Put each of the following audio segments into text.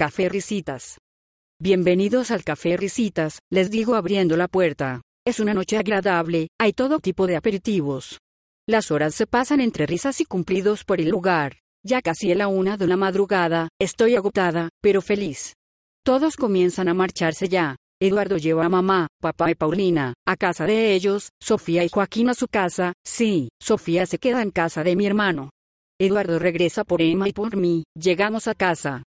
Café Risitas. Bienvenidos al Café Risitas, les digo abriendo la puerta. Es una noche agradable, hay todo tipo de aperitivos. Las horas se pasan entre risas y cumplidos por el lugar. Ya casi a la una de la madrugada, estoy agotada, pero feliz. Todos comienzan a marcharse ya. Eduardo lleva a mamá, papá y Paulina, a casa de ellos, Sofía y Joaquín a su casa, sí, Sofía se queda en casa de mi hermano. Eduardo regresa por Emma y por mí, llegamos a casa.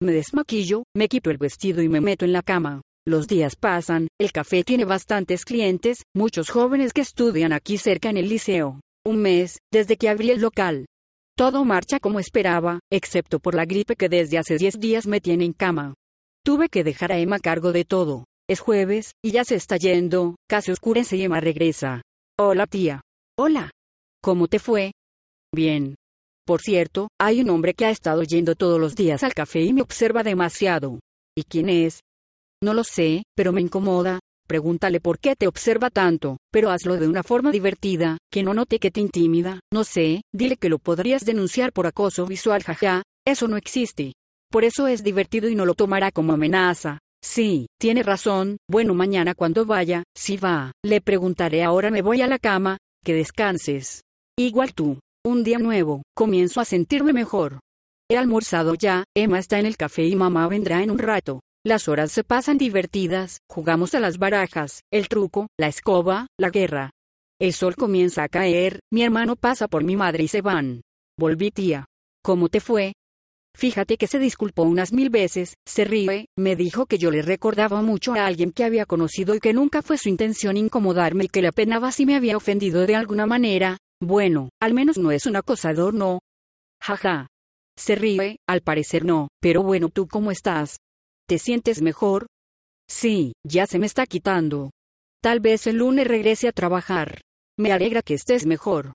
Me desmaquillo, me quito el vestido y me meto en la cama. Los días pasan, el café tiene bastantes clientes, muchos jóvenes que estudian aquí cerca en el liceo. Un mes, desde que abrí el local. Todo marcha como esperaba, excepto por la gripe que desde hace 10 días me tiene en cama. Tuve que dejar a Emma a cargo de todo. Es jueves, y ya se está yendo, casi oscurece y Emma regresa. Hola tía. Hola. ¿Cómo te fue? Bien, por cierto, hay un hombre que ha estado yendo todos los días al café y me observa demasiado. ¿Y quién es? No lo sé, pero me incomoda. Pregúntale por qué te observa tanto, pero hazlo de una forma divertida, que no note que te intimida. No sé, dile que lo podrías denunciar por acoso visual, jaja. Eso no existe. Por eso es divertido y no lo tomará como amenaza. Sí, tiene razón. Bueno, mañana cuando vaya, si va, le preguntaré ahora me voy a la cama, que descanses. Igual tú. Un día nuevo, comienzo a sentirme mejor. He almorzado ya, Emma está en el café y mamá vendrá en un rato. Las horas se pasan divertidas, jugamos a las barajas, el truco, la escoba, la guerra. El sol comienza a caer, mi hermano pasa por mi madre y se van. Volví tía. ¿Cómo te fue? Fíjate que se disculpó unas mil veces, se ríe, me dijo que yo le recordaba mucho a alguien que había conocido y que nunca fue su intención incomodarme y que le apenaba si me había ofendido de alguna manera, bueno, al menos no es un acosador, no. Jaja. Se ríe, al parecer no, pero bueno, ¿tú cómo estás? ¿Te sientes mejor? Sí, ya se me está quitando. Tal vez el lunes regrese a trabajar. Me alegra que estés mejor.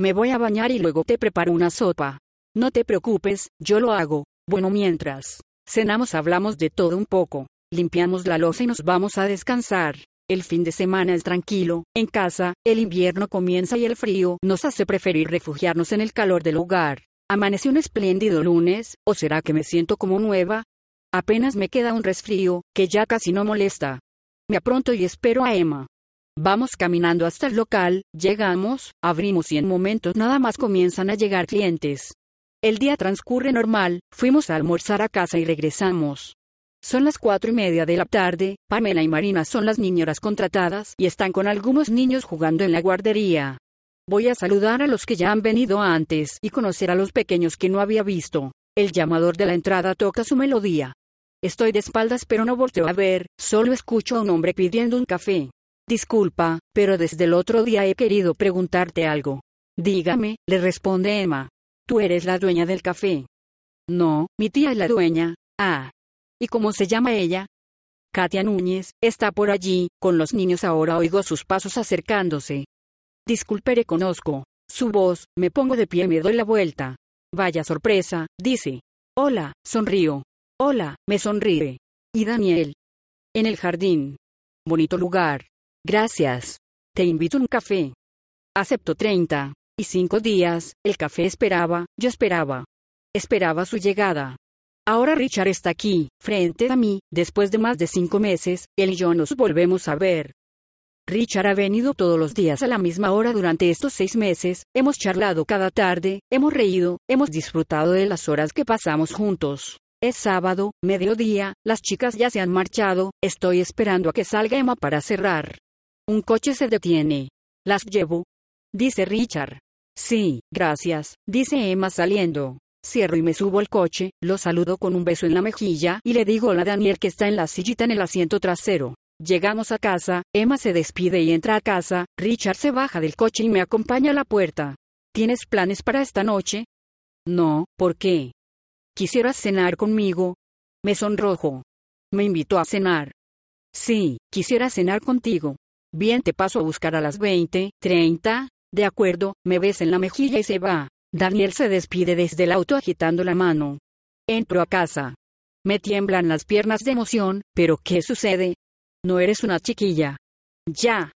Me voy a bañar y luego te preparo una sopa. No te preocupes, yo lo hago. Bueno, mientras cenamos hablamos de todo un poco. Limpiamos la losa y nos vamos a descansar. El fin de semana es tranquilo, en casa, el invierno comienza y el frío nos hace preferir refugiarnos en el calor del hogar. Amaneció un espléndido lunes, ¿o será que me siento como nueva? Apenas me queda un resfrío, que ya casi no molesta. Me apronto y espero a Emma. Vamos caminando hasta el local, llegamos, abrimos y en momentos nada más comienzan a llegar clientes. El día transcurre normal, fuimos a almorzar a casa y regresamos. Son las cuatro y media de la tarde, Pamela y Marina son las niñeras contratadas y están con algunos niños jugando en la guardería. Voy a saludar a los que ya han venido antes y conocer a los pequeños que no había visto. El llamador de la entrada toca su melodía. Estoy de espaldas pero no volteo a ver, solo escucho a un hombre pidiendo un café. Disculpa, pero desde el otro día he querido preguntarte algo. Dígame, le responde Emma. ¿Tú eres la dueña del café? No, mi tía es la dueña. Ah, ¿Y cómo se llama ella? Katia Núñez, está por allí, con los niños ahora oigo sus pasos acercándose. Disculpe, reconozco. Su voz, me pongo de pie y me doy la vuelta. Vaya sorpresa, dice. Hola, sonrío. Hola, me sonríe. ¿Y Daniel? En el jardín. Bonito lugar. Gracias. Te invito a un café. Acepto 30. Y cinco días, el café esperaba, yo esperaba. Esperaba su llegada. Ahora Richard está aquí, frente a mí, después de más de cinco meses, él y yo nos volvemos a ver. Richard ha venido todos los días a la misma hora durante estos seis meses, hemos charlado cada tarde, hemos reído, hemos disfrutado de las horas que pasamos juntos. Es sábado, mediodía, las chicas ya se han marchado, estoy esperando a que salga Emma para cerrar. Un coche se detiene. Las llevo. Dice Richard. Sí, gracias, dice Emma saliendo. Cierro y me subo al coche, lo saludo con un beso en la mejilla y le digo a Daniel que está en la sillita en el asiento trasero. Llegamos a casa, Emma se despide y entra a casa, Richard se baja del coche y me acompaña a la puerta. ¿Tienes planes para esta noche? No, ¿por qué? ¿Quisieras cenar conmigo? Me sonrojo. Me invitó a cenar. Sí, quisiera cenar contigo. Bien, te paso a buscar a las 20, 30. De acuerdo, me ves en la mejilla y se va. Daniel se despide desde el auto agitando la mano. Entro a casa. Me tiemblan las piernas de emoción, pero ¿qué sucede? No eres una chiquilla. Ya.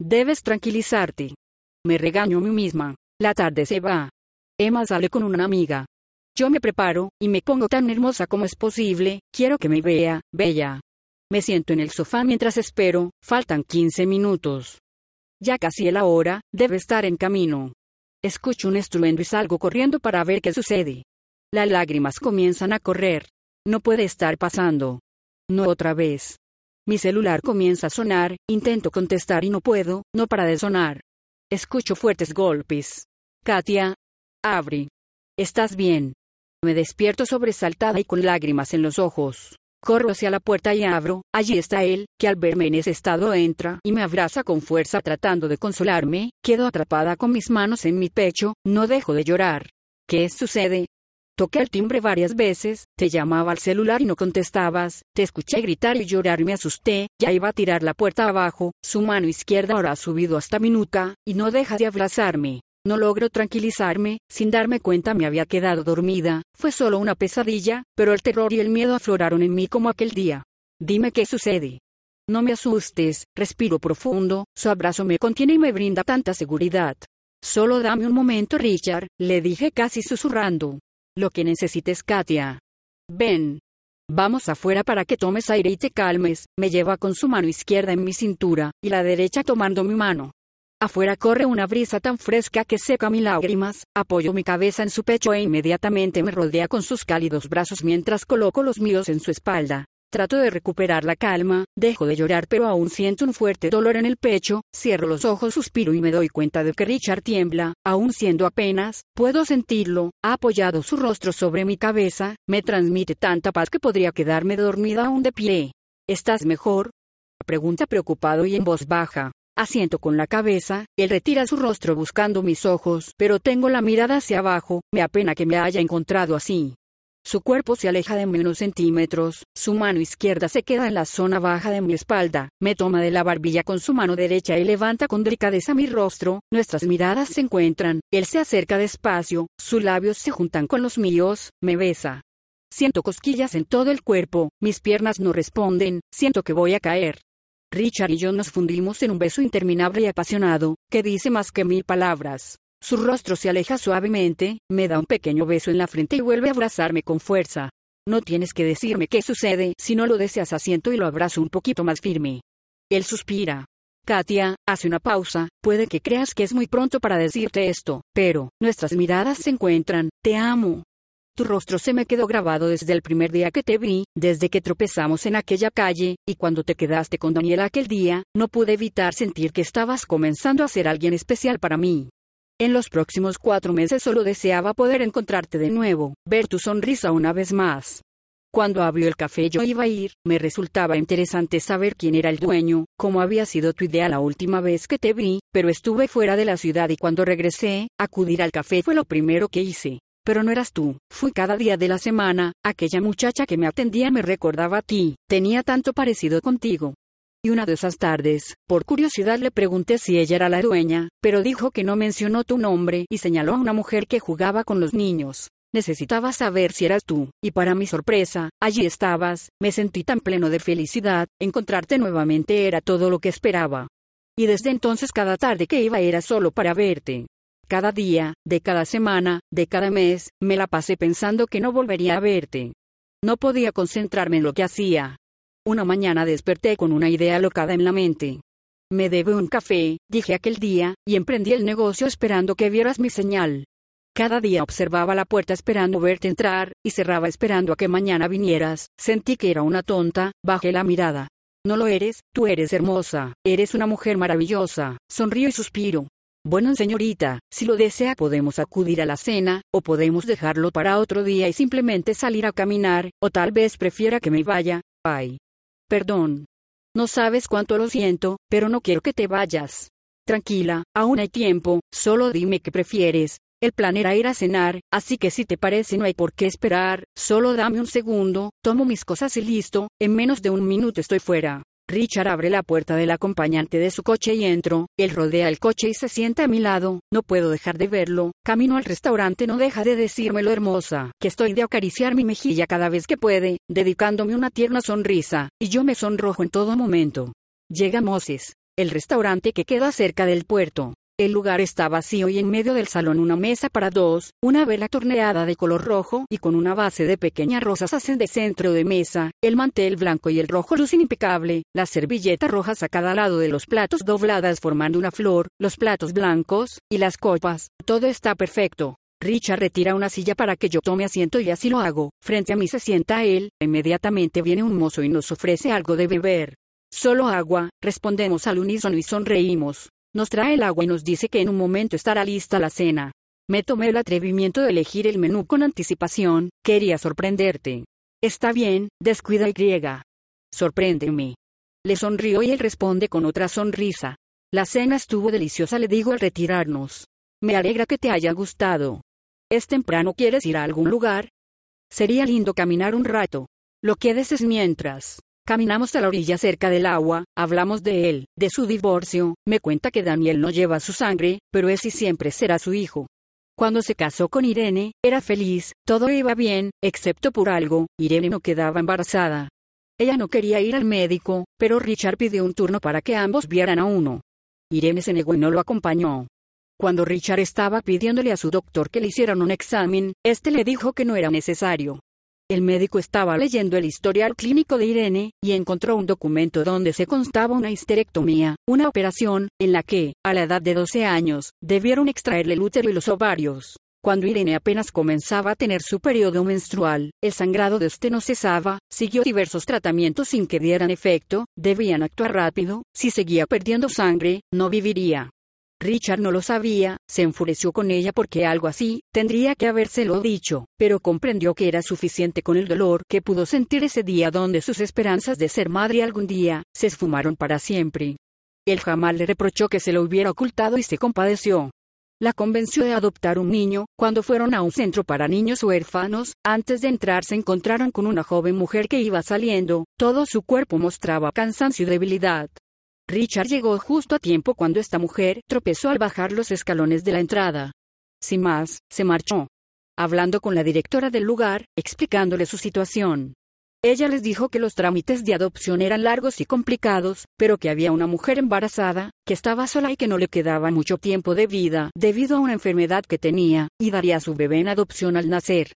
Debes tranquilizarte. Me regaño a mí misma. La tarde se va. Emma sale con una amiga. Yo me preparo, y me pongo tan hermosa como es posible, quiero que me vea, bella. Me siento en el sofá mientras espero, faltan 15 minutos. Ya casi la hora, debe estar en camino. Escucho un estruendo y salgo corriendo para ver qué sucede. Las lágrimas comienzan a correr. No puede estar pasando. No otra vez. Mi celular comienza a sonar, intento contestar y no puedo, no para de sonar. Escucho fuertes golpes. Katia. Abre. ¿Estás bien? Me despierto sobresaltada y con lágrimas en los ojos. Corro hacia la puerta y abro, allí está él, que al verme en ese estado entra y me abraza con fuerza tratando de consolarme, quedo atrapada con mis manos en mi pecho, no dejo de llorar. ¿Qué sucede? Toqué el timbre varias veces, te llamaba al celular y no contestabas, te escuché gritar y llorar. Y me asusté, ya iba a tirar la puerta abajo, su mano izquierda ahora ha subido hasta mi nuca, y no deja de abrazarme. No logro tranquilizarme, sin darme cuenta me había quedado dormida, fue solo una pesadilla, pero el terror y el miedo afloraron en mí como aquel día. Dime qué sucede. No me asustes, respiro profundo, su abrazo me contiene y me brinda tanta seguridad. Solo dame un momento, Richard, le dije casi susurrando. Lo que necesites, Katia. Ven. Vamos afuera para que tomes aire y te calmes, me lleva con su mano izquierda en mi cintura, y la derecha tomando mi mano. Afuera corre una brisa tan fresca que seca mis lágrimas, apoyo mi cabeza en su pecho e inmediatamente me rodea con sus cálidos brazos mientras coloco los míos en su espalda. Trato de recuperar la calma, dejo de llorar pero aún siento un fuerte dolor en el pecho, cierro los ojos, suspiro y me doy cuenta de que Richard tiembla, aún siendo apenas, puedo sentirlo, ha apoyado su rostro sobre mi cabeza, me transmite tanta paz que podría quedarme dormida aún de pie. ¿Estás mejor? Pregunta preocupado y en voz baja. Asiento con la cabeza, él retira su rostro buscando mis ojos, pero tengo la mirada hacia abajo, me apena que me haya encontrado así. Su cuerpo se aleja de mí unos centímetros, su mano izquierda se queda en la zona baja de mi espalda, me toma de la barbilla con su mano derecha y levanta con delicadeza mi rostro, nuestras miradas se encuentran, él se acerca despacio, sus labios se juntan con los míos, me besa. Siento cosquillas en todo el cuerpo, mis piernas no responden, siento que voy a caer. Richard y yo nos fundimos en un beso interminable y apasionado, que dice más que mil palabras. Su rostro se aleja suavemente, me da un pequeño beso en la frente y vuelve a abrazarme con fuerza. No tienes que decirme qué sucede, si no lo deseas asiento y lo abrazo un poquito más firme. Él suspira. Katia, hace una pausa, puede que creas que es muy pronto para decirte esto, pero, nuestras miradas se encuentran, te amo, tu rostro se me quedó grabado desde el primer día que te vi, desde que tropezamos en aquella calle, y cuando te quedaste con Daniela aquel día, no pude evitar sentir que estabas comenzando a ser alguien especial para mí. En los próximos cuatro meses solo deseaba poder encontrarte de nuevo, ver tu sonrisa una vez más. Cuando abrió el café yo iba a ir, me resultaba interesante saber quién era el dueño, cómo había sido tu idea la última vez que te vi, pero estuve fuera de la ciudad y cuando regresé, acudir al café fue lo primero que hice. Pero no eras tú, fui cada día de la semana, aquella muchacha que me atendía me recordaba a ti, tenía tanto parecido contigo. Y una de esas tardes, por curiosidad le pregunté si ella era la dueña, pero dijo que no mencionó tu nombre y señaló a una mujer que jugaba con los niños. Necesitaba saber si eras tú, y para mi sorpresa, allí estabas, me sentí tan pleno de felicidad, encontrarte nuevamente era todo lo que esperaba. Y desde entonces cada tarde que iba era solo para verte. Cada día, de cada semana, de cada mes, me la pasé pensando que no volvería a verte. No podía concentrarme en lo que hacía. Una mañana desperté con una idea locada en la mente. Me debe un café, dije aquel día, y emprendí el negocio esperando que vieras mi señal. Cada día observaba la puerta esperando verte entrar, y cerraba esperando a que mañana vinieras. Sentí que era una tonta, bajé la mirada. No lo eres, tú eres hermosa, eres una mujer maravillosa. Sonrío y suspiro. Bueno, señorita, si lo desea podemos acudir a la cena, o podemos dejarlo para otro día y simplemente salir a caminar, o tal vez prefiera que me vaya. Ay. Perdón. No sabes cuánto lo siento, pero no quiero que te vayas. Tranquila, aún hay tiempo, solo dime qué prefieres. El plan era ir a cenar, así que si te parece no hay por qué esperar, solo dame un segundo, tomo mis cosas y listo, en menos de un minuto estoy fuera. Richard abre la puerta del acompañante de su coche y entro, él rodea el coche y se sienta a mi lado, no puedo dejar de verlo, camino al restaurante no deja de decirme lo hermosa, que estoy de acariciar mi mejilla cada vez que puede, dedicándome una tierna sonrisa, y yo me sonrojo en todo momento. Llega Moses, el restaurante que queda cerca del puerto. El lugar está vacío y en medio del salón una mesa para dos, una vela torneada de color rojo y con una base de pequeñas rosas hacen de centro de mesa, el mantel blanco y el rojo lucen impecable, las servilletas rojas a cada lado de los platos dobladas formando una flor, los platos blancos, y las copas, todo está perfecto. Richard retira una silla para que yo tome asiento y así lo hago. Frente a mí se sienta él, inmediatamente viene un mozo y nos ofrece algo de beber. Solo agua, respondemos al unísono y sonreímos. Nos trae el agua y nos dice que en un momento estará lista la cena. Me tomé el atrevimiento de elegir el menú con anticipación, quería sorprenderte. Está bien, descuida y griega. Sorpréndeme. Le sonrío y él responde con otra sonrisa. La cena estuvo deliciosa, le digo al retirarnos. Me alegra que te haya gustado. ¿Es temprano? ¿Quieres ir a algún lugar? Sería lindo caminar un rato. Lo que desees mientras. Caminamos a la orilla cerca del agua, hablamos de él, de su divorcio, me cuenta que Daniel no lleva su sangre, pero ese siempre será su hijo. Cuando se casó con Irene, era feliz, todo iba bien, excepto por algo, Irene no quedaba embarazada. Ella no quería ir al médico, pero Richard pidió un turno para que ambos vieran a uno. Irene se negó y no lo acompañó. Cuando Richard estaba pidiéndole a su doctor que le hicieran un examen, este le dijo que no era necesario. El médico estaba leyendo el historial clínico de Irene, y encontró un documento donde se constaba una histerectomía, una operación, en la que, a la edad de 12 años, debieron extraerle el útero y los ovarios. Cuando Irene apenas comenzaba a tener su periodo menstrual, el sangrado de este no cesaba, siguió diversos tratamientos sin que dieran efecto, debían actuar rápido, si seguía perdiendo sangre, no viviría. Richard no lo sabía, se enfureció con ella porque algo así, tendría que habérselo dicho, pero comprendió que era suficiente con el dolor que pudo sentir ese día donde sus esperanzas de ser madre algún día, se esfumaron para siempre. Él jamás le reprochó que se lo hubiera ocultado y se compadeció. La convenció de adoptar un niño, cuando fueron a un centro para niños huérfanos, antes de entrar se encontraron con una joven mujer que iba saliendo, todo su cuerpo mostraba cansancio y debilidad. Richard llegó justo a tiempo cuando esta mujer tropezó al bajar los escalones de la entrada. Sin más, se marchó. Hablando con la directora del lugar, explicándole su situación. Ella les dijo que los trámites de adopción eran largos y complicados, pero que había una mujer embarazada, que estaba sola y que no le quedaba mucho tiempo de vida debido a una enfermedad que tenía, y daría a su bebé en adopción al nacer.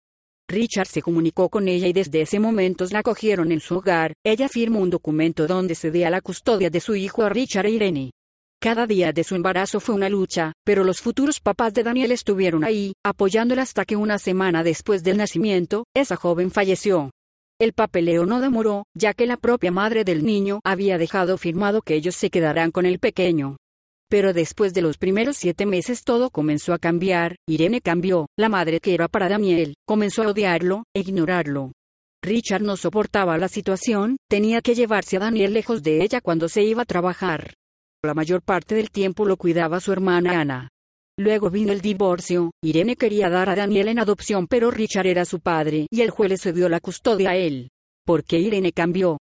Richard se comunicó con ella y desde ese momento la acogieron en su hogar. Ella firmó un documento donde cedía la custodia de su hijo a Richard e Irene. Cada día de su embarazo fue una lucha, pero los futuros papás de Daniel estuvieron ahí, apoyándola hasta que una semana después del nacimiento, esa joven falleció. El papeleo no demoró, ya que la propia madre del niño había dejado firmado que ellos se quedarán con el pequeño. Pero después de los primeros siete meses todo comenzó a cambiar, Irene cambió, la madre que era para Daniel, comenzó a odiarlo, e ignorarlo. Richard no soportaba la situación, tenía que llevarse a Daniel lejos de ella cuando se iba a trabajar. La mayor parte del tiempo lo cuidaba su hermana Ana. Luego vino el divorcio, Irene quería dar a Daniel en adopción pero Richard era su padre y el juez le cedió la custodia a él. ¿Por qué Irene cambió?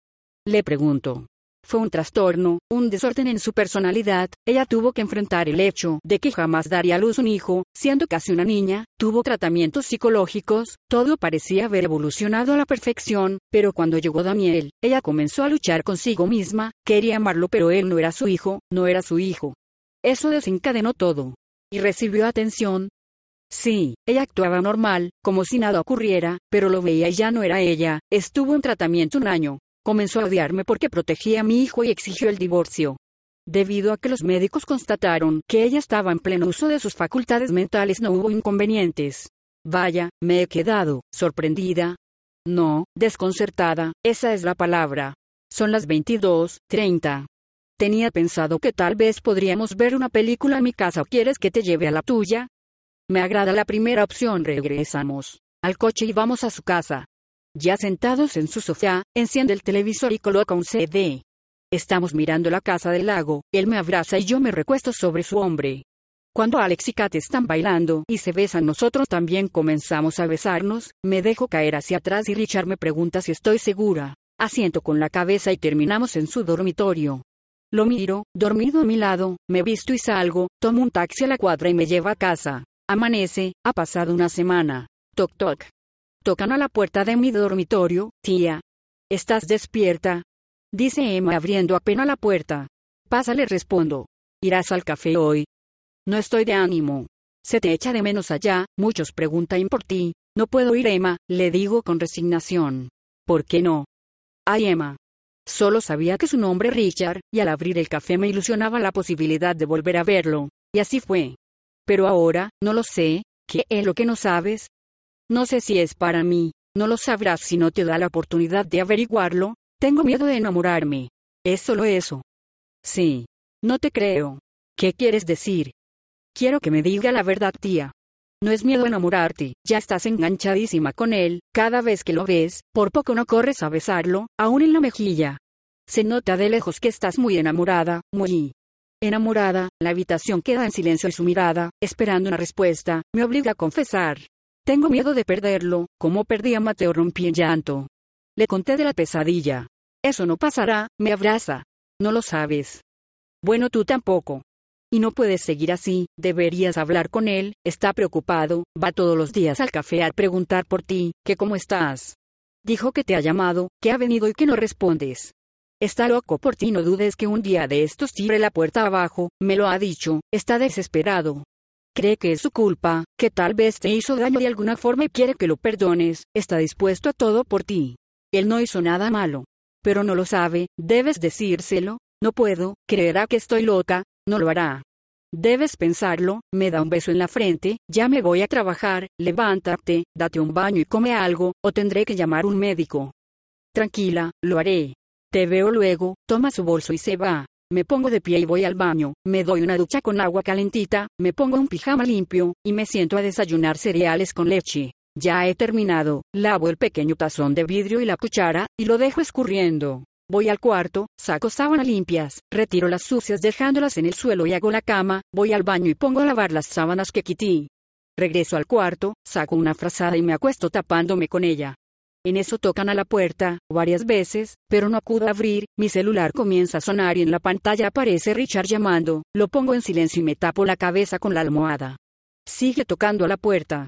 Le pregunto. Fue un trastorno, un desorden en su personalidad, ella tuvo que enfrentar el hecho de que jamás daría a luz un hijo, siendo casi una niña, tuvo tratamientos psicológicos, todo parecía haber evolucionado a la perfección, pero cuando llegó Daniel, ella comenzó a luchar consigo misma, quería amarlo pero él no era su hijo, no era su hijo. Eso desencadenó todo. Y recibió atención, Sí, ella actuaba normal, como si nada ocurriera, pero lo veía y ya no era ella. Estuvo en tratamiento un año, Comenzó a odiarme porque protegía a mi hijo y exigió el divorcio. Debido a que los médicos constataron que ella estaba en pleno uso de sus facultades mentales no hubo inconvenientes. Vaya, me he quedado, sorprendida. No, desconcertada, esa es la palabra. Son las 22:30. Tenía pensado que tal vez podríamos ver una película en mi casa o quieres que te lleve a la tuya. Me agrada la primera opción, regresamos al coche y vamos a su casa. Ya sentados en su sofá, enciende el televisor y coloca un CD. Estamos mirando la casa del lago, él me abraza y yo me recuesto sobre su hombre. Cuando Alex y Kate están bailando y se besan nosotros también comenzamos a besarnos, me dejo caer hacia atrás y Richard me pregunta si estoy segura. Asiento con la cabeza y terminamos en su dormitorio. Lo miro, dormido a mi lado, me visto y salgo, tomo un taxi a la cuadra y me lleva a casa. Amanece, ha pasado una semana. Toc toc. Tocan a la puerta de mi dormitorio, tía. ¿Estás despierta? Dice Emma abriendo apenas la puerta. Pásale respondo. ¿Irás al café hoy? No estoy de ánimo. Se te echa de menos allá, muchos preguntan por ti. No puedo ir, Emma, le digo con resignación. ¿Por qué no? Ay, Emma. Solo sabía que su nombre Richard, y al abrir el café me ilusionaba la posibilidad de volver a verlo. Y así fue. Pero ahora, no lo sé, ¿qué es lo que no sabes? No sé si es para mí, no lo sabrás si no te da la oportunidad de averiguarlo. Tengo miedo de enamorarme. Es solo eso. Sí. No te creo. ¿Qué quieres decir? Quiero que me diga la verdad, tía. No es miedo enamorarte, ya estás enganchadísima con él, cada vez que lo ves, por poco no corres a besarlo, aún en la mejilla. Se nota de lejos que estás muy enamorada, muy enamorada, la habitación queda en silencio y su mirada, esperando una respuesta, me obliga a confesar. Tengo miedo de perderlo, como perdí a Mateo rompí en llanto. Le conté de la pesadilla. Eso no pasará, me abraza. No lo sabes. Bueno, tú tampoco. Y no puedes seguir así, deberías hablar con él, está preocupado, va todos los días al café a preguntar por ti, que cómo estás. Dijo que te ha llamado, que ha venido y que no respondes. Está loco por ti, no dudes que un día de estos tire la puerta abajo, me lo ha dicho, está desesperado. Cree que es su culpa, que tal vez te hizo daño de alguna forma y quiere que lo perdones, está dispuesto a todo por ti. Él no hizo nada malo. Pero no lo sabe, debes decírselo, no puedo, creerá que estoy loca, no lo hará. Debes pensarlo, me da un beso en la frente, ya me voy a trabajar, levántate, date un baño y come algo, o tendré que llamar un médico. Tranquila, lo haré. Te veo luego, toma su bolso y se va. Me pongo de pie y voy al baño, me doy una ducha con agua calentita, me pongo un pijama limpio, y me siento a desayunar cereales con leche. Ya he terminado, lavo el pequeño tazón de vidrio y la cuchara, y lo dejo escurriendo. Voy al cuarto, saco sábanas limpias, retiro las sucias dejándolas en el suelo y hago la cama, voy al baño y pongo a lavar las sábanas que quité. Regreso al cuarto, saco una frazada y me acuesto tapándome con ella. En eso tocan a la puerta, varias veces, pero no acudo a abrir, mi celular comienza a sonar y en la pantalla aparece Richard llamando, lo pongo en silencio y me tapo la cabeza con la almohada. Sigue tocando a la puerta.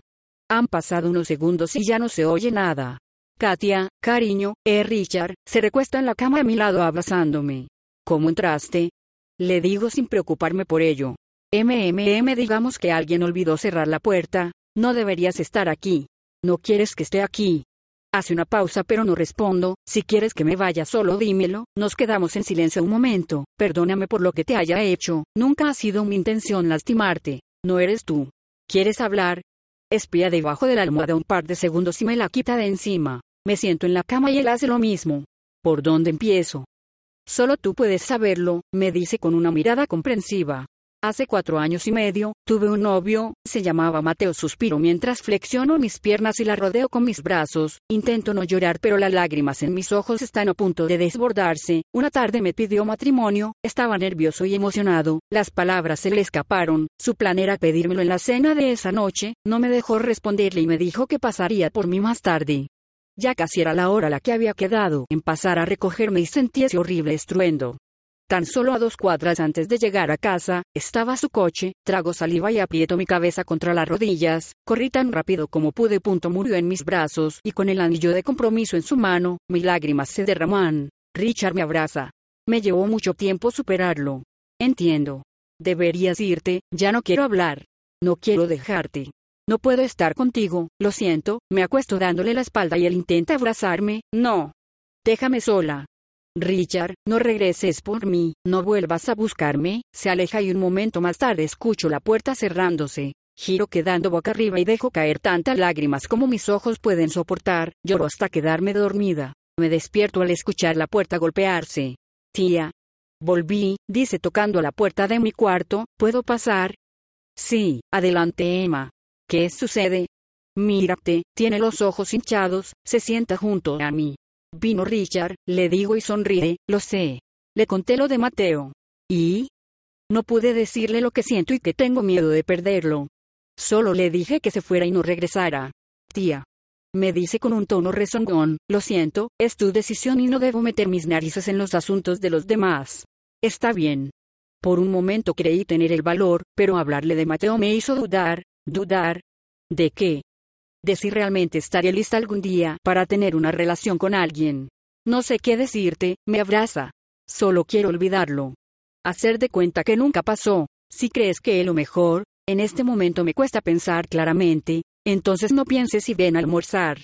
Han pasado unos segundos y ya no se oye nada. Katia, cariño, eh Richard, se recuesta en la cama a mi lado abrazándome. ¿Cómo entraste? Le digo sin preocuparme por ello. MMM digamos que alguien olvidó cerrar la puerta, no deberías estar aquí. No quieres que esté aquí. Hace una pausa pero no respondo, si quieres que me vaya solo dímelo, nos quedamos en silencio un momento, perdóname por lo que te haya hecho, nunca ha sido mi intención lastimarte, no eres tú. ¿Quieres hablar? Espía debajo de la almohada un par de segundos y me la quita de encima. Me siento en la cama y él hace lo mismo. ¿Por dónde empiezo? Solo tú puedes saberlo, me dice con una mirada comprensiva. Hace cuatro años y medio, tuve un novio, se llamaba Mateo. Suspiro mientras flexiono mis piernas y la rodeo con mis brazos. Intento no llorar, pero las lágrimas en mis ojos están a punto de desbordarse. Una tarde me pidió matrimonio, estaba nervioso y emocionado. Las palabras se le escaparon. Su plan era pedírmelo en la cena de esa noche. No me dejó responderle y me dijo que pasaría por mí más tarde. Ya casi era la hora la que había quedado en pasar a recogerme y sentí ese horrible estruendo. Tan solo a dos cuadras antes de llegar a casa, estaba su coche, trago saliva y aprieto mi cabeza contra las rodillas, corrí tan rápido como pude. Punto murió en mis brazos y con el anillo de compromiso en su mano, mis lágrimas se derraman. Richard me abraza. Me llevó mucho tiempo superarlo. Entiendo. Deberías irte, ya no quiero hablar. No quiero dejarte. No puedo estar contigo, lo siento, me acuesto dándole la espalda y él intenta abrazarme, no. Déjame sola. Richard, no regreses por mí, no vuelvas a buscarme, se aleja y un momento más tarde escucho la puerta cerrándose. Giro quedando boca arriba y dejo caer tantas lágrimas como mis ojos pueden soportar, lloro hasta quedarme dormida. Me despierto al escuchar la puerta golpearse. Tía. Volví, dice tocando la puerta de mi cuarto, ¿puedo pasar? Sí, adelante Emma. ¿Qué sucede? Mírate, tiene los ojos hinchados, se sienta junto a mí. Vino Richard, le digo y sonríe, lo sé. Le conté lo de Mateo. ¿Y? No pude decirle lo que siento y que tengo miedo de perderlo. Solo le dije que se fuera y no regresara. Tía. Me dice con un tono rezongón, lo siento, es tu decisión y no debo meter mis narices en los asuntos de los demás. Está bien. Por un momento creí tener el valor, pero hablarle de Mateo me hizo dudar, ¿Dudar? ¿De qué? De si realmente estaré lista algún día para tener una relación con alguien. No sé qué decirte, me abraza. Solo quiero olvidarlo. Hacer de cuenta que nunca pasó. Si crees que es lo mejor, en este momento me cuesta pensar claramente, entonces no pienses si ven a almorzar.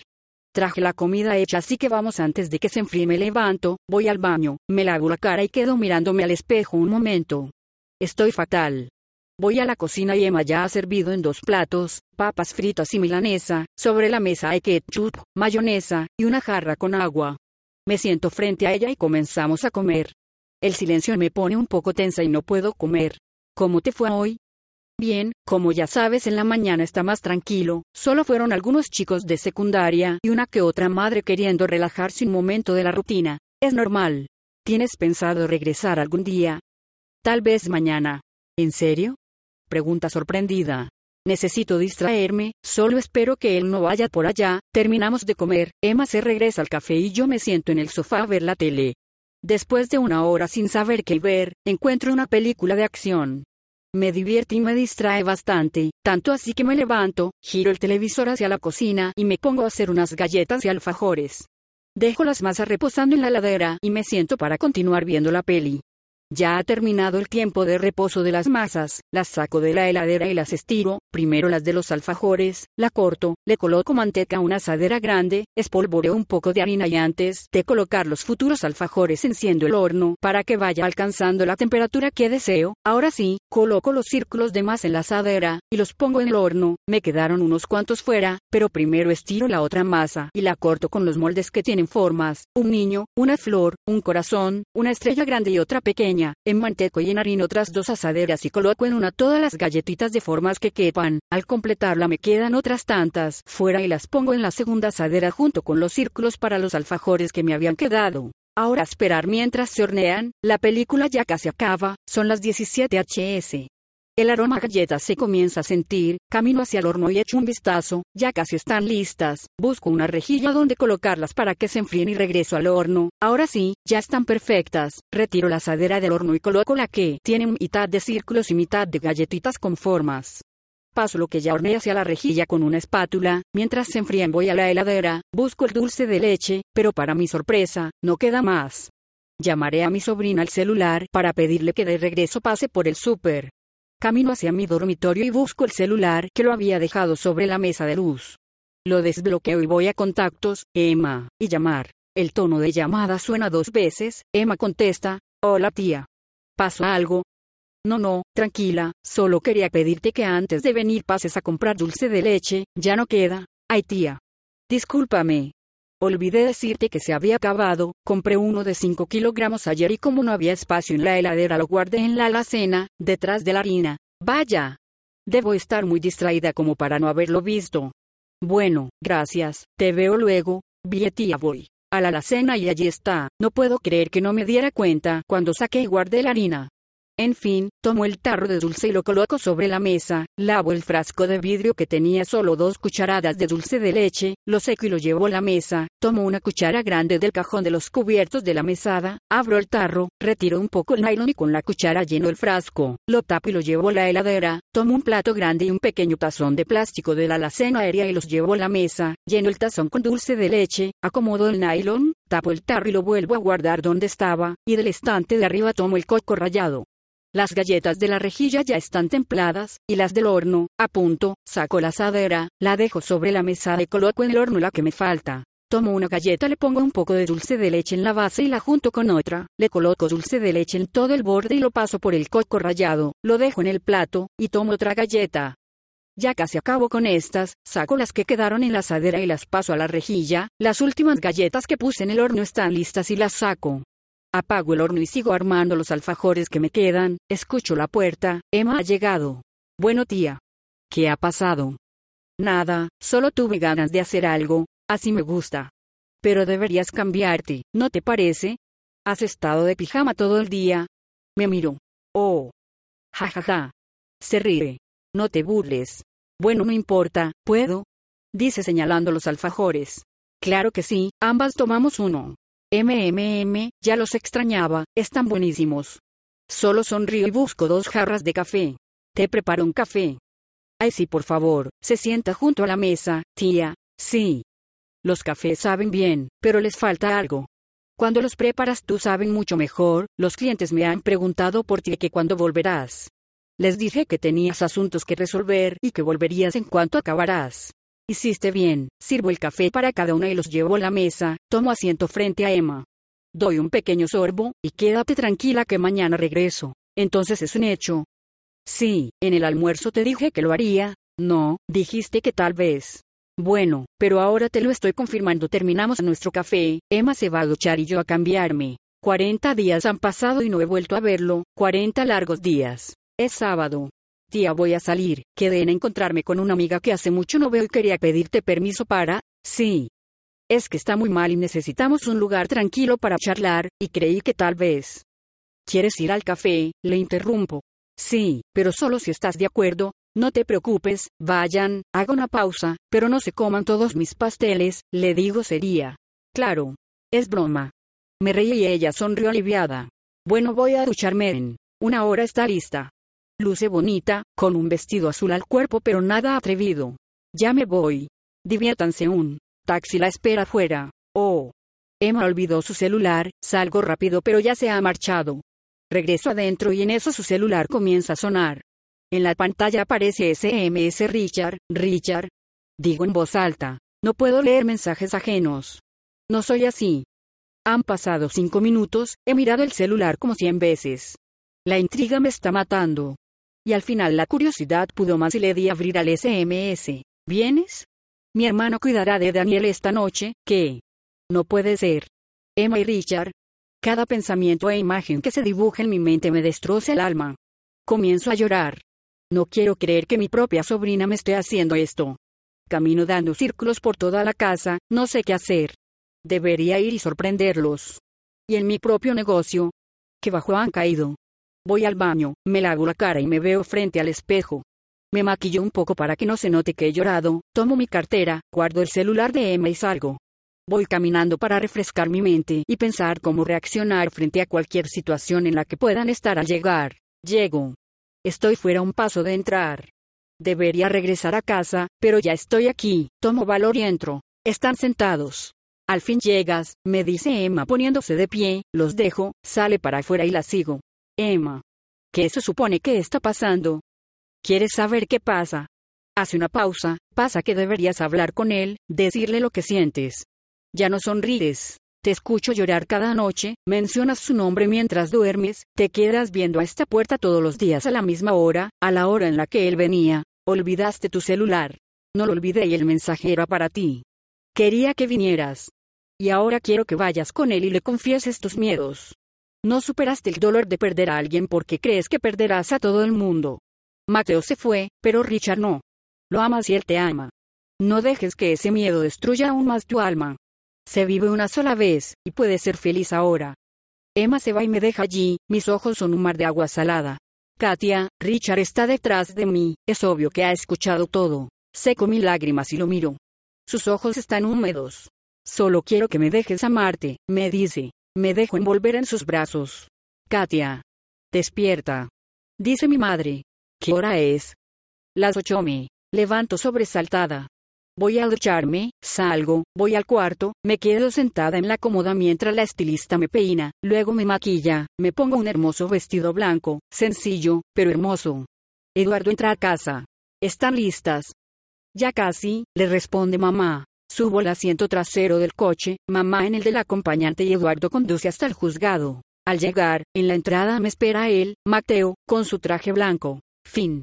Traje la comida hecha así que vamos antes de que se enfríe me levanto, voy al baño, me lavo la cara y quedo mirándome al espejo un momento. Estoy fatal. Voy a la cocina y Emma ya ha servido en dos platos, papas fritas y milanesa, sobre la mesa hay ketchup, mayonesa, y una jarra con agua. Me siento frente a ella y comenzamos a comer. El silencio me pone un poco tensa y no puedo comer. ¿Cómo te fue hoy? Bien, como ya sabes en la mañana está más tranquilo, solo fueron algunos chicos de secundaria y una que otra madre queriendo relajarse un momento de la rutina. Es normal. ¿Tienes pensado regresar algún día? Tal vez mañana. ¿En serio? Pregunta sorprendida. Necesito distraerme, solo espero que él no vaya por allá, terminamos de comer, Emma se regresa al café y yo me siento en el sofá a ver la tele. Después de una hora sin saber qué ver, encuentro una película de acción. Me divierte y me distrae bastante, tanto así que me levanto, giro el televisor hacia la cocina y me pongo a hacer unas galletas y alfajores. Dejo las masas reposando en la ladera y me siento para continuar viendo la peli. Ya ha terminado el tiempo de reposo de las masas, las saco de la heladera y las estiro, primero las de los alfajores, la corto, le coloco manteca a una asadera grande, espolvoreo un poco de harina y antes de colocar los futuros alfajores enciendo el horno para que vaya alcanzando la temperatura que deseo, ahora sí, coloco los círculos de masa en la asadera, y los pongo en el horno, me quedaron unos cuantos fuera, pero primero estiro la otra masa y la corto con los moldes que tienen formas, un niño, una flor, un corazón, una estrella grande y otra pequeña en manteco y en harina otras dos asaderas y coloco en una todas las galletitas de formas que quepan. Al completarla me quedan otras tantas fuera y las pongo en la segunda asadera junto con los círculos para los alfajores que me habían quedado. Ahora esperar mientras se hornean, la película ya casi acaba, son las 17 hs. El aroma a galletas se comienza a sentir, camino hacia el horno y echo un vistazo, ya casi están listas, busco una rejilla donde colocarlas para que se enfríen y regreso al horno, ahora sí, ya están perfectas, retiro la asadera del horno y coloco la que tiene mitad de círculos y mitad de galletitas con formas. Paso lo que ya horneé hacia la rejilla con una espátula, mientras se enfrían voy a la heladera, busco el dulce de leche, pero para mi sorpresa, no queda más. Llamaré a mi sobrina al celular para pedirle que de regreso pase por el súper. Camino hacia mi dormitorio y busco el celular que lo había dejado sobre la mesa de luz. Lo desbloqueo y voy a contactos, Emma, y llamar. El tono de llamada suena dos veces, Emma contesta, hola tía. ¿Pasó algo? No, no, tranquila, solo quería pedirte que antes de venir pases a comprar dulce de leche, ya no queda. Ay tía. Discúlpame. Olvidé decirte que se había acabado, compré uno de 5 kilogramos ayer y como no había espacio en la heladera lo guardé en la alacena, detrás de la harina. Vaya. Debo estar muy distraída como para no haberlo visto. Bueno, gracias, te veo luego, tía voy. A la alacena y allí está, no puedo creer que no me diera cuenta cuando saqué y guardé la harina. En fin, tomo el tarro de dulce y lo coloco sobre la mesa, lavo el frasco de vidrio que tenía solo dos cucharadas de dulce de leche, lo seco y lo llevo a la mesa, tomo una cuchara grande del cajón de los cubiertos de la mesada, abro el tarro, retiro un poco el nylon y con la cuchara lleno el frasco, lo tapo y lo llevo a la heladera, tomo un plato grande y un pequeño tazón de plástico de la alacena aérea y los llevo a la mesa, lleno el tazón con dulce de leche, acomodo el nylon, tapo el tarro y lo vuelvo a guardar donde estaba, y del estante de arriba tomo el coco rallado. Las galletas de la rejilla ya están templadas, y las del horno, a punto, saco la asadera, la dejo sobre la mesa y coloco en el horno la que me falta. Tomo una galleta, le pongo un poco de dulce de leche en la base y la junto con otra, le coloco dulce de leche en todo el borde y lo paso por el coco rallado, lo dejo en el plato, y tomo otra galleta. Ya casi acabo con estas, saco las que quedaron en la asadera y las paso a la rejilla, las últimas galletas que puse en el horno están listas y las saco. Apago el horno y sigo armando los alfajores que me quedan, escucho la puerta, Emma ha llegado. Bueno tía. ¿Qué ha pasado? Nada, solo tuve ganas de hacer algo, así me gusta. Pero deberías cambiarte, ¿no te parece? Has estado de pijama todo el día. Me miro. Oh. Ja ja ja. Se ríe. No te burles. Bueno, no importa, ¿puedo? Dice señalando los alfajores. Claro que sí, ambas tomamos uno. MMM, ya los extrañaba, están buenísimos. Solo sonrío y busco dos jarras de café. Te preparo un café. Ay sí, por favor, se sienta junto a la mesa, tía. Sí. Los cafés saben bien, pero les falta algo. Cuando los preparas tú saben mucho mejor, los clientes me han preguntado por ti que cuando volverás. Les dije que tenías asuntos que resolver y que volverías en cuanto acabarás. Hiciste bien, sirvo el café para cada una y los llevo a la mesa, tomo asiento frente a Emma. Doy un pequeño sorbo, y quédate tranquila que mañana regreso. Entonces es un hecho. Sí, en el almuerzo te dije que lo haría. No, dijiste que tal vez. Bueno, pero ahora te lo estoy confirmando. Terminamos nuestro café, Emma se va a duchar y yo a cambiarme. 40 días han pasado y no he vuelto a verlo, 40 largos días. Es sábado. Tía, voy a salir. Quedé en encontrarme con una amiga que hace mucho no veo y quería pedirte permiso para... Sí. Es que está muy mal y necesitamos un lugar tranquilo para charlar, y creí que tal vez... ¿Quieres ir al café? Le interrumpo. Sí, pero solo si estás de acuerdo, no te preocupes, vayan, hago una pausa, pero no se coman todos mis pasteles, le digo sería. Claro. Es broma. Me reí y ella sonrió aliviada. Bueno, voy a ducharme en. Una hora está lista. Luce bonita, con un vestido azul al cuerpo pero nada atrevido. Ya me voy. Diviértanse un. Taxi la espera afuera. Oh. Emma olvidó su celular, salgo rápido pero ya se ha marchado. Regreso adentro y en eso su celular comienza a sonar. En la pantalla aparece SMS Richard, Richard. Digo en voz alta. No puedo leer mensajes ajenos. No soy así. Han pasado cinco minutos, he mirado el celular como cien veces. La intriga me está matando. Y al final la curiosidad pudo más y le di abrir al SMS. ¿Vienes? Mi hermano cuidará de Daniel esta noche, ¿qué? No puede ser. Emma y Richard. Cada pensamiento e imagen que se dibuja en mi mente me destroza el alma. Comienzo a llorar. No quiero creer que mi propia sobrina me esté haciendo esto. Camino dando círculos por toda la casa, no sé qué hacer. Debería ir y sorprenderlos. Y en mi propio negocio. Que bajo han caído. Voy al baño, me lavo la cara y me veo frente al espejo. Me maquillo un poco para que no se note que he llorado, tomo mi cartera, guardo el celular de Emma y salgo. Voy caminando para refrescar mi mente y pensar cómo reaccionar frente a cualquier situación en la que puedan estar al llegar. Llego. Estoy fuera un paso de entrar. Debería regresar a casa, pero ya estoy aquí, tomo valor y entro. Están sentados. Al fin llegas, me dice Emma poniéndose de pie, los dejo, sale para afuera y la sigo. Emma. ¿Qué se supone que está pasando? ¿Quieres saber qué pasa? Hace una pausa, pasa que deberías hablar con él, decirle lo que sientes. Ya no sonríes. Te escucho llorar cada noche, mencionas su nombre mientras duermes, te quedas viendo a esta puerta todos los días a la misma hora, a la hora en la que él venía. Olvidaste tu celular. No lo olvidé y el mensaje era para ti. Quería que vinieras. Y ahora quiero que vayas con él y le confieses tus miedos. No superaste el dolor de perder a alguien porque crees que perderás a todo el mundo. Mateo se fue, pero Richard no. Lo amas y él te ama. No dejes que ese miedo destruya aún más tu alma. Se vive una sola vez, y puede ser feliz ahora. Emma se va y me deja allí, mis ojos son un mar de agua salada. Katia, Richard está detrás de mí, es obvio que ha escuchado todo. Seco mis lágrimas y lo miro. Sus ojos están húmedos. Solo quiero que me dejes amarte, me dice. Me dejo envolver en sus brazos. Katia. Despierta. Dice mi madre. ¿Qué hora es? Las ocho me. Levanto sobresaltada. Voy a ducharme, salgo, voy al cuarto, me quedo sentada en la cómoda mientras la estilista me peina, luego me maquilla, me pongo un hermoso vestido blanco, sencillo, pero hermoso. Eduardo entra a casa. ¿Están listas? Ya casi, le responde mamá. Subo al asiento trasero del coche, mamá en el del acompañante y Eduardo conduce hasta el juzgado. Al llegar, en la entrada me espera él, Mateo, con su traje blanco. Fin.